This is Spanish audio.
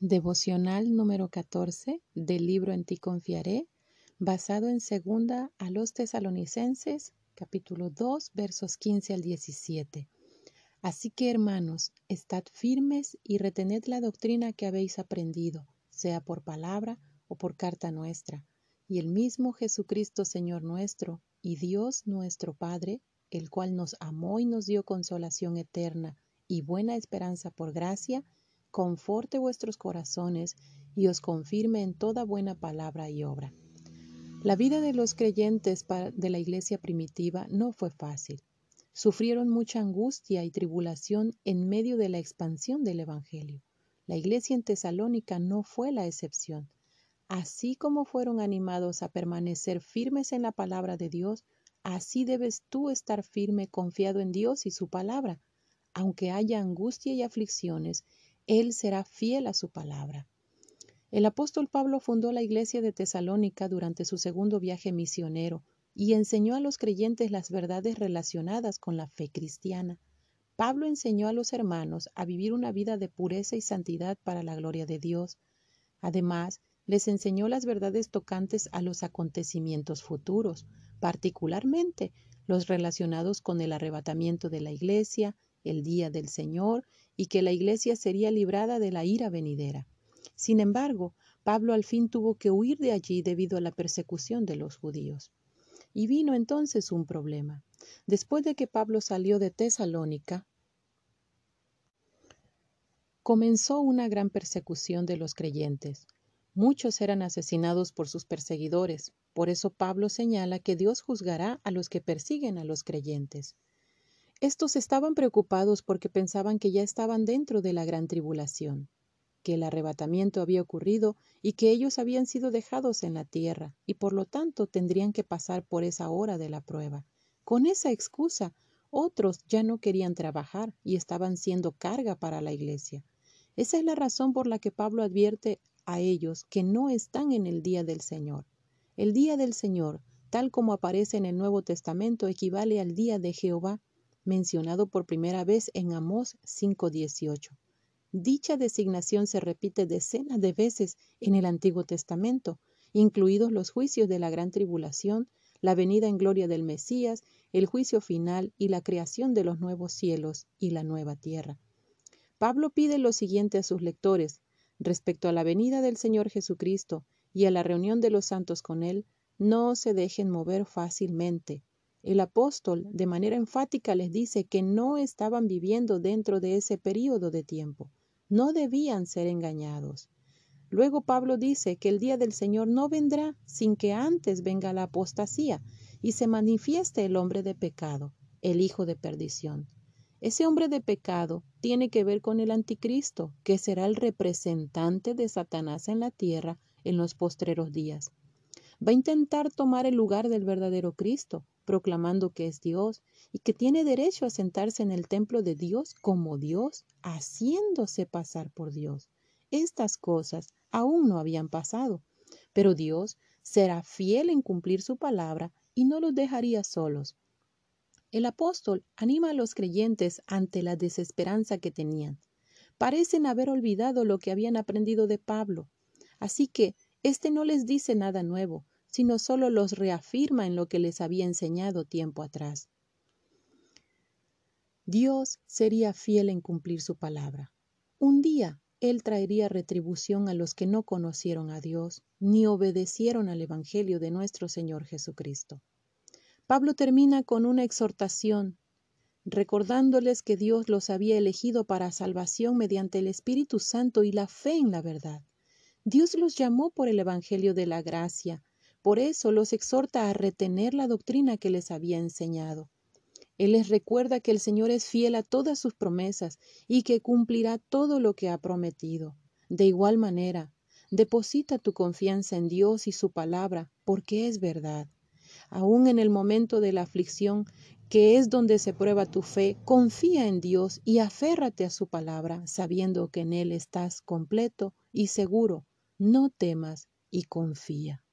Devocional número 14 del libro En ti confiaré, basado en segunda a los tesalonicenses, capítulo 2, versos 15 al 17. Así que, hermanos, estad firmes y retened la doctrina que habéis aprendido, sea por palabra o por carta nuestra. Y el mismo Jesucristo Señor nuestro y Dios nuestro Padre, el cual nos amó y nos dio consolación eterna y buena esperanza por gracia, conforte vuestros corazones y os confirme en toda buena palabra y obra. La vida de los creyentes de la iglesia primitiva no fue fácil. Sufrieron mucha angustia y tribulación en medio de la expansión del Evangelio. La iglesia en Tesalónica no fue la excepción. Así como fueron animados a permanecer firmes en la palabra de Dios, así debes tú estar firme confiado en Dios y su palabra, aunque haya angustia y aflicciones, Él será fiel a su palabra. El apóstol Pablo fundó la iglesia de Tesalónica durante su segundo viaje misionero y enseñó a los creyentes las verdades relacionadas con la fe cristiana. Pablo enseñó a los hermanos a vivir una vida de pureza y santidad para la gloria de Dios. Además, les enseñó las verdades tocantes a los acontecimientos futuros, particularmente los relacionados con el arrebatamiento de la iglesia, el día del Señor y que la iglesia sería librada de la ira venidera. Sin embargo, Pablo al fin tuvo que huir de allí debido a la persecución de los judíos. Y vino entonces un problema. Después de que Pablo salió de Tesalónica, comenzó una gran persecución de los creyentes. Muchos eran asesinados por sus perseguidores. Por eso Pablo señala que Dios juzgará a los que persiguen a los creyentes. Estos estaban preocupados porque pensaban que ya estaban dentro de la gran tribulación, que el arrebatamiento había ocurrido y que ellos habían sido dejados en la tierra y por lo tanto tendrían que pasar por esa hora de la prueba. Con esa excusa, otros ya no querían trabajar y estaban siendo carga para la iglesia. Esa es la razón por la que Pablo advierte a ellos que no están en el día del Señor. El día del Señor, tal como aparece en el Nuevo Testamento, equivale al día de Jehová, mencionado por primera vez en Amós 5.18. Dicha designación se repite decenas de veces en el Antiguo Testamento, incluidos los juicios de la gran tribulación, la venida en gloria del Mesías, el juicio final y la creación de los nuevos cielos y la nueva tierra. Pablo pide lo siguiente a sus lectores respecto a la venida del Señor Jesucristo y a la reunión de los santos con Él, no se dejen mover fácilmente, el apóstol de manera enfática les dice que no estaban viviendo dentro de ese período de tiempo, no debían ser engañados. Luego Pablo dice que el día del Señor no vendrá sin que antes venga la apostasía y se manifieste el hombre de pecado, el hijo de perdición. Ese hombre de pecado tiene que ver con el anticristo, que será el representante de Satanás en la tierra en los postreros días. Va a intentar tomar el lugar del verdadero Cristo, proclamando que es Dios y que tiene derecho a sentarse en el templo de Dios como Dios, haciéndose pasar por Dios. Estas cosas aún no habían pasado, pero Dios será fiel en cumplir su palabra y no los dejaría solos. El apóstol anima a los creyentes ante la desesperanza que tenían. Parecen haber olvidado lo que habían aprendido de Pablo. Así que éste no les dice nada nuevo, sino solo los reafirma en lo que les había enseñado tiempo atrás. Dios sería fiel en cumplir su palabra. Un día Él traería retribución a los que no conocieron a Dios ni obedecieron al Evangelio de nuestro Señor Jesucristo. Pablo termina con una exhortación, recordándoles que Dios los había elegido para salvación mediante el Espíritu Santo y la fe en la verdad. Dios los llamó por el Evangelio de la gracia, por eso los exhorta a retener la doctrina que les había enseñado. Él les recuerda que el Señor es fiel a todas sus promesas y que cumplirá todo lo que ha prometido. De igual manera, deposita tu confianza en Dios y su palabra, porque es verdad. Aún en el momento de la aflicción, que es donde se prueba tu fe, confía en Dios y aférrate a su palabra, sabiendo que en Él estás completo y seguro. No temas y confía.